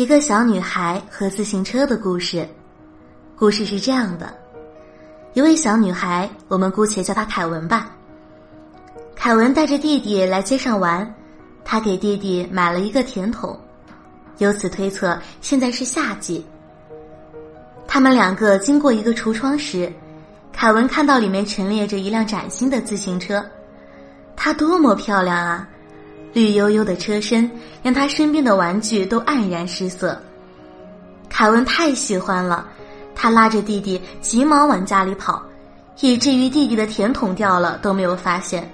一个小女孩和自行车的故事。故事是这样的：一位小女孩，我们姑且叫她凯文吧。凯文带着弟弟来街上玩，他给弟弟买了一个甜筒，由此推测现在是夏季。他们两个经过一个橱窗时，凯文看到里面陈列着一辆崭新的自行车，它多么漂亮啊！绿油油的车身让他身边的玩具都黯然失色。凯文太喜欢了，他拉着弟弟急忙往家里跑，以至于弟弟的甜筒掉了都没有发现。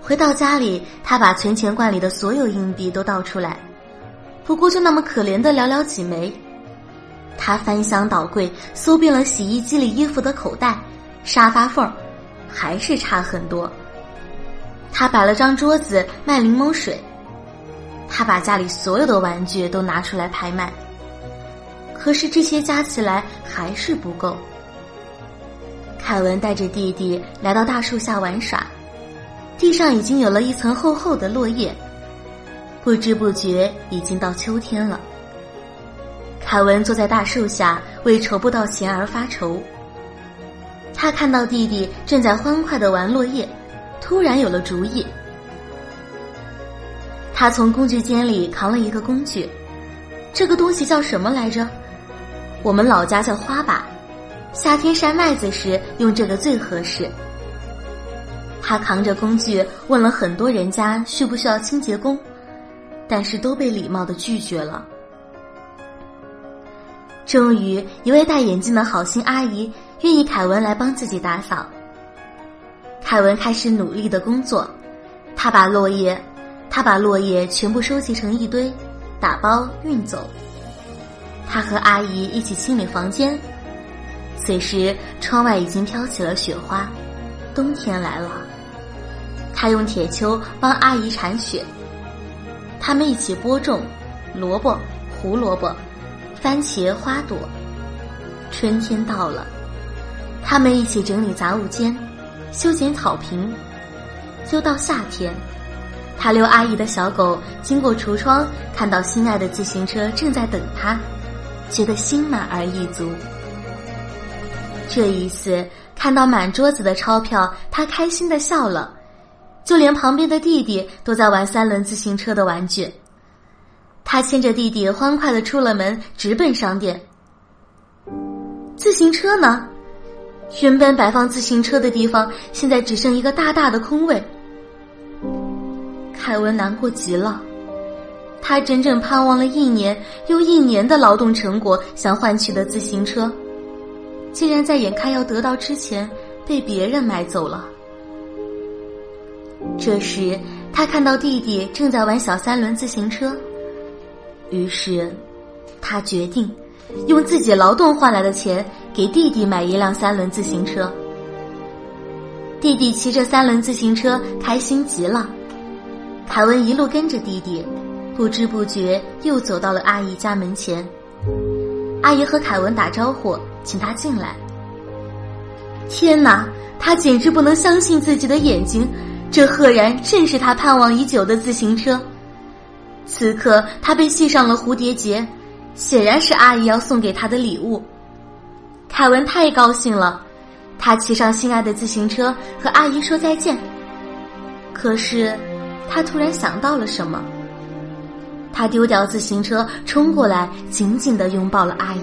回到家里，他把存钱罐里的所有硬币都倒出来，不过就那么可怜的寥寥几枚。他翻箱倒柜，搜遍了洗衣机里衣服的口袋、沙发缝，还是差很多。他摆了张桌子卖柠檬水，他把家里所有的玩具都拿出来拍卖，可是这些加起来还是不够。凯文带着弟弟来到大树下玩耍，地上已经有了一层厚厚的落叶，不知不觉已经到秋天了。凯文坐在大树下为筹不到钱而发愁，他看到弟弟正在欢快的玩落叶。突然有了主意，他从工具间里扛了一个工具，这个东西叫什么来着？我们老家叫花把，夏天晒麦子时用这个最合适。他扛着工具问了很多人家需不需要清洁工，但是都被礼貌的拒绝了。终于，一位戴眼镜的好心阿姨愿意凯文来帮自己打扫。凯文开始努力的工作，他把落叶，他把落叶全部收集成一堆，打包运走。他和阿姨一起清理房间。此时，窗外已经飘起了雪花，冬天来了。他用铁锹帮阿姨铲雪。他们一起播种萝卜、胡萝卜、番茄、花朵。春天到了，他们一起整理杂物间。修剪草坪，又到夏天，他遛阿姨的小狗经过橱窗，看到心爱的自行车正在等他，觉得心满而意足。这一次看到满桌子的钞票，他开心的笑了，就连旁边的弟弟都在玩三轮自行车的玩具。他牵着弟弟欢快的出了门，直奔商店。自行车呢？原本摆放自行车的地方，现在只剩一个大大的空位。凯文难过极了，他整整盼望了一年又一年的劳动成果，想换取的自行车，竟然在眼看要得到之前被别人买走了。这时，他看到弟弟正在玩小三轮自行车，于是，他决定。用自己劳动换来的钱给弟弟买一辆三轮自行车。弟弟骑着三轮自行车开心极了。凯文一路跟着弟弟，不知不觉又走到了阿姨家门前。阿姨和凯文打招呼，请他进来。天哪，他简直不能相信自己的眼睛，这赫然正是他盼望已久的自行车。此刻，他被系上了蝴蝶结。显然是阿姨要送给他的礼物，凯文太高兴了，他骑上心爱的自行车和阿姨说再见。可是，他突然想到了什么，他丢掉自行车，冲过来紧紧的拥抱了阿姨。